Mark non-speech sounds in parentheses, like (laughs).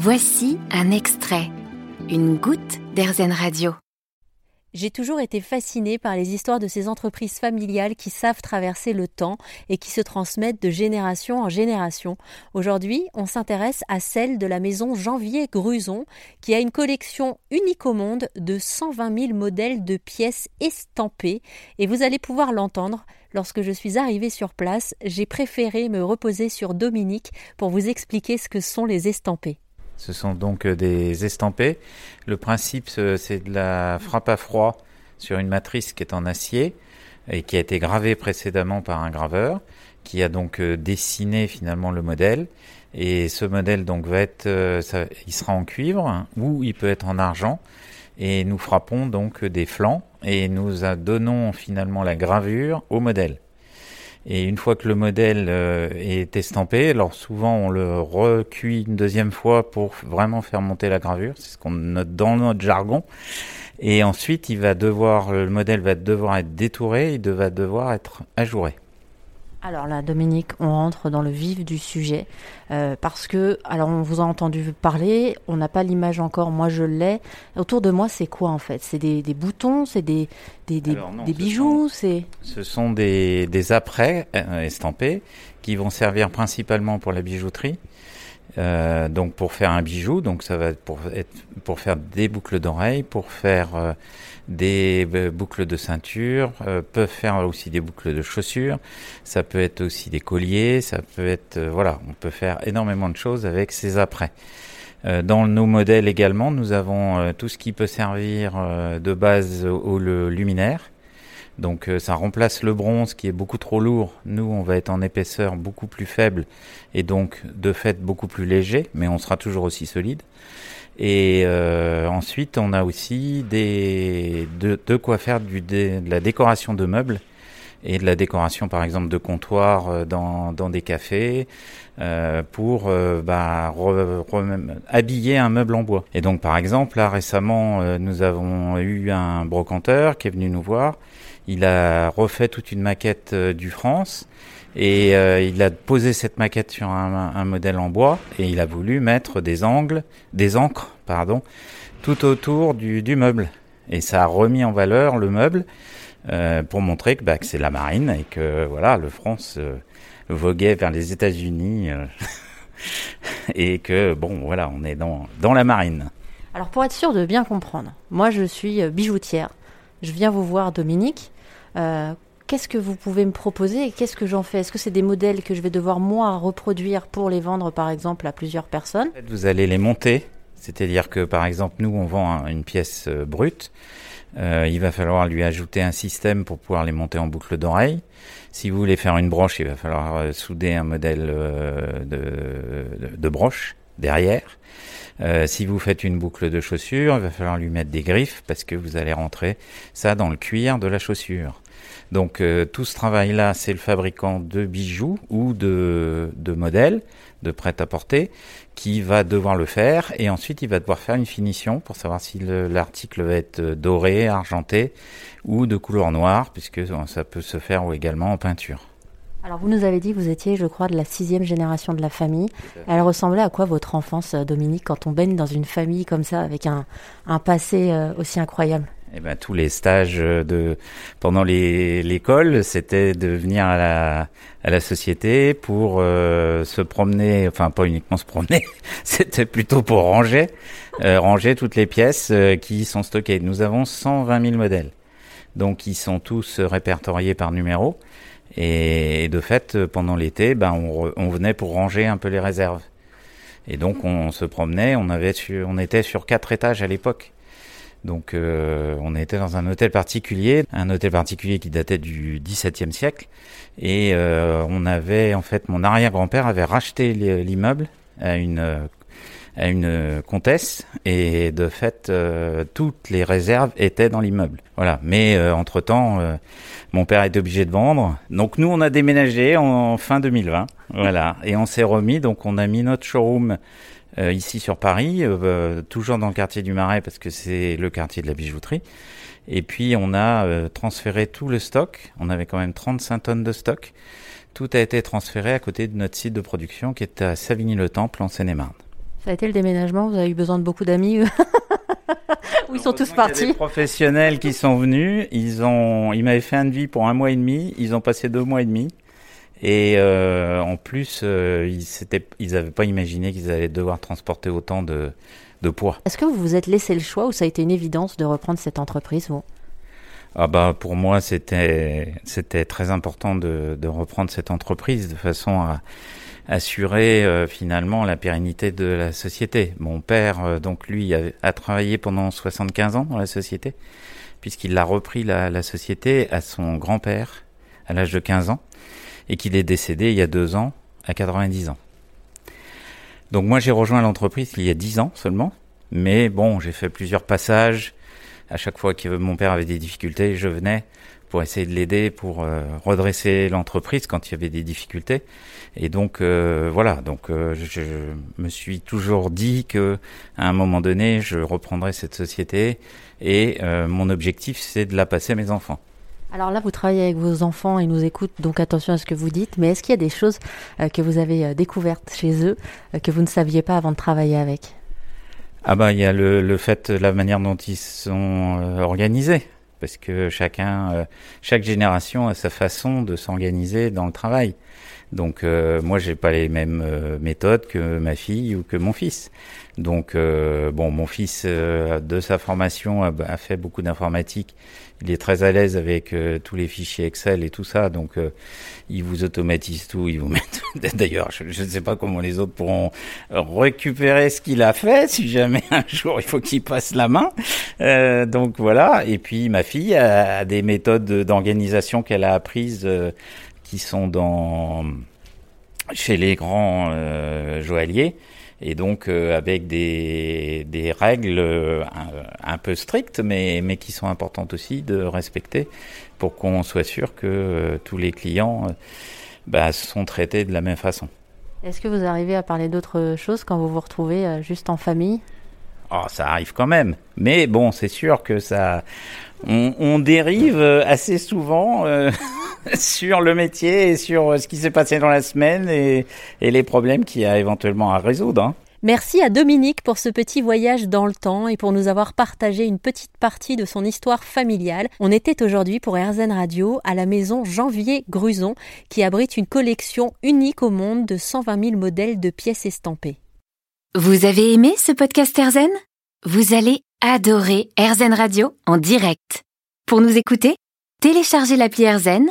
Voici un extrait, une goutte d'Airzen Radio. J'ai toujours été fascinée par les histoires de ces entreprises familiales qui savent traverser le temps et qui se transmettent de génération en génération. Aujourd'hui, on s'intéresse à celle de la maison Janvier Gruson, qui a une collection unique au monde de 120 000 modèles de pièces estampées. Et vous allez pouvoir l'entendre. Lorsque je suis arrivée sur place, j'ai préféré me reposer sur Dominique pour vous expliquer ce que sont les estampés. Ce sont donc euh, des estampés. Le principe, c'est de la frappe à froid sur une matrice qui est en acier et qui a été gravée précédemment par un graveur qui a donc euh, dessiné finalement le modèle. Et ce modèle donc va être, euh, il sera en cuivre ou il peut être en argent. Et nous frappons donc des flancs et nous donnons finalement la gravure au modèle. Et une fois que le modèle euh, est estampé, alors souvent on le recuit une deuxième fois pour vraiment faire monter la gravure, c'est ce qu'on note dans notre jargon. Et ensuite, il va devoir, le modèle va devoir être détouré, il va devoir être ajouré. Alors là, Dominique, on rentre dans le vif du sujet euh, parce que, alors on vous a entendu parler, on n'a pas l'image encore, moi je l'ai. Autour de moi, c'est quoi en fait? C'est des, boutons, c'est des, des, bijoux, c'est. Ce sont des, des apprêts euh, estampés qui vont servir principalement pour la bijouterie. Euh, donc pour faire un bijou, donc ça va être pour, pour faire des boucles d'oreilles, pour faire euh, des euh, boucles de ceinture, peuvent faire aussi des boucles de chaussures, ça peut être aussi des colliers, ça peut être voilà, on peut faire énormément de choses avec ces apprêts. Dans nos modèles également, nous avons tout ce qui peut servir de base au luminaire. Donc euh, ça remplace le bronze qui est beaucoup trop lourd. Nous, on va être en épaisseur beaucoup plus faible et donc de fait beaucoup plus léger, mais on sera toujours aussi solide. Et euh, ensuite, on a aussi des, de, quoi faire du, de, la décoration de meubles et de la décoration, par exemple, de comptoirs euh, dans, dans des cafés pour bah, habiller un meuble en bois. Et donc, par exemple, là récemment, nous avons eu un brocanteur qui est venu nous voir il a refait toute une maquette euh, du France et euh, il a posé cette maquette sur un, modèle en bois et il a voulu mettre des angles, des encres, pardon, tout autour du, meuble. Et ça a remis en valeur le meuble euh, pour montrer que, bah, que c'est la marine et que voilà, le France voguait vers les États-Unis (laughs) et que bon, voilà, on est dans la marine. Alors pour être sûr de bien comprendre, moi je suis bijoutière. Je viens vous voir, Dominique. Euh, qu'est-ce que vous pouvez me proposer et qu'est-ce que j'en fais? Est-ce que c'est des modèles que je vais devoir moi reproduire pour les vendre par exemple à plusieurs personnes? Vous allez les monter, c'est-à-dire que par exemple nous on vend une pièce euh, brute, euh, il va falloir lui ajouter un système pour pouvoir les monter en boucle d'oreille. Si vous voulez faire une broche, il va falloir souder un modèle de, de, broche derrière. si vous faites une boucle de chaussure, il va falloir lui mettre des griffes parce que vous allez rentrer ça dans le cuir de la chaussure. Donc euh, tout ce travail-là, c'est le fabricant de bijoux ou de, de modèles, de prêt-à-porter, qui va devoir le faire et ensuite il va devoir faire une finition pour savoir si l'article va être doré, argenté ou de couleur noire, puisque ça peut se faire également en peinture. Alors vous nous avez dit que vous étiez, je crois, de la sixième génération de la famille. Elle ressemblait à quoi votre enfance, Dominique, quand on baigne dans une famille comme ça, avec un, un passé euh, aussi incroyable? Eh ben, tous les stages de pendant l'école, c'était de venir à la, à la société pour euh, se promener, enfin pas uniquement se promener, (laughs) c'était plutôt pour ranger, euh, ranger toutes les pièces euh, qui sont stockées. Nous avons 120 000 modèles, donc ils sont tous répertoriés par numéro. Et, de fait, pendant l'été, ben on, on venait pour ranger un peu les réserves. Et donc on se promenait, on avait on était sur quatre étages à l'époque. Donc euh, on était dans un hôtel particulier, un hôtel particulier qui datait du XVIIe siècle. Et euh, on avait, en fait, mon arrière-grand-père avait racheté l'immeuble à une à une comtesse et de fait euh, toutes les réserves étaient dans l'immeuble. Voilà. Mais entre temps, mon père était obligé de vendre. Donc nous, on a déménagé en fin 2020. Voilà. Et on s'est remis. Donc on a mis notre showroom euh, ici sur Paris, euh, euh, toujours dans le quartier du Marais parce que c'est le quartier de la bijouterie. Et puis on a transféré tout le stock. On avait quand même 35 tonnes de stock. Tout a été transféré à côté de notre site de production qui est à Savigny-le-Temple en Seine-et-Marne. Ça a été le déménagement? Vous avez eu besoin de beaucoup d'amis (laughs) Ou ils sont tous partis Il y a des professionnels qui sont venus. Ils ont, ils m'avaient fait un devis pour un mois et demi. Ils ont passé deux mois et demi. Et euh, en plus, euh, ils n'avaient pas imaginé qu'ils allaient devoir transporter autant de, de poids. Est-ce que vous vous êtes laissé le choix ou ça a été une évidence de reprendre cette entreprise vous? Ah bah pour moi c'était c'était très important de, de reprendre cette entreprise de façon à assurer euh, finalement la pérennité de la société. Mon père euh, donc lui a, a, travaillé pendant 75 ans dans la société puisqu'il a repris la, la société à son grand-père à l'âge de 15 ans et qu'il est décédé il y a deux ans à 90 ans. Donc moi j'ai rejoint l'entreprise il y a 10 ans seulement, mais bon j'ai fait plusieurs passages. À chaque fois que mon père avait des difficultés, je venais pour essayer de l'aider, pour euh, redresser l'entreprise quand il y avait des difficultés. Et donc euh, voilà, donc euh, je, me suis toujours dit que à un moment donné, je reprendrais cette société et mon objectif c'est de la passer à mes enfants. Alors là, vous travaillez avec vos enfants, ils nous écoutent, donc attention à ce que vous dites. Mais est-ce qu'il y a des choses euh, que vous avez euh, découvertes chez eux euh, que vous ne saviez pas avant de travailler avec? Ah bah il y a le, le fait, la manière dont ils sont organisés, parce que chacun, chaque génération a sa façon de s'organiser dans le travail. Donc euh, moi j'ai pas les mêmes méthodes que ma fille ou que mon fils. Donc bon mon fils de sa formation a, a fait beaucoup d'informatique il est très à l'aise avec euh, tous les fichiers Excel et tout ça, donc euh, il vous automatise tout, il vous (laughs) met. D'ailleurs, je ne sais pas comment les autres pourront récupérer ce qu'il a fait si jamais un jour il faut qu'il passe la main. Euh, donc voilà. Et puis ma fille a, des méthodes d'organisation qu'elle a apprises qui sont dans chez les grands joailliers et donc euh, avec des, des règles euh, un, peu strictes, mais, mais qui sont importantes aussi de respecter pour qu'on soit sûr que euh, tous les clients bah, sont traités de la même façon. Est-ce que vous arrivez à parler d'autres choses quand vous vous retrouvez juste en famille? Oh, ça arrive quand même. Mais bon, c'est sûr que ça, on, on dérive assez souvent (laughs) (laughs) sur le métier et sur euh, ce qui s'est passé dans la semaine et, et les problèmes qu'il y a éventuellement à résoudre. Hein. Merci à Dominique pour ce petit voyage dans le temps et pour nous avoir partagé une petite partie de son histoire familiale. On était aujourd'hui pour RZN Radio à la maison Janvier Gruson qui abrite une collection unique au monde de 120 000 modèles de pièces estampées. Vous avez aimé ce podcast RZN Vous allez adorer RZN Radio en direct. Pour nous écouter, téléchargez l'appli RZN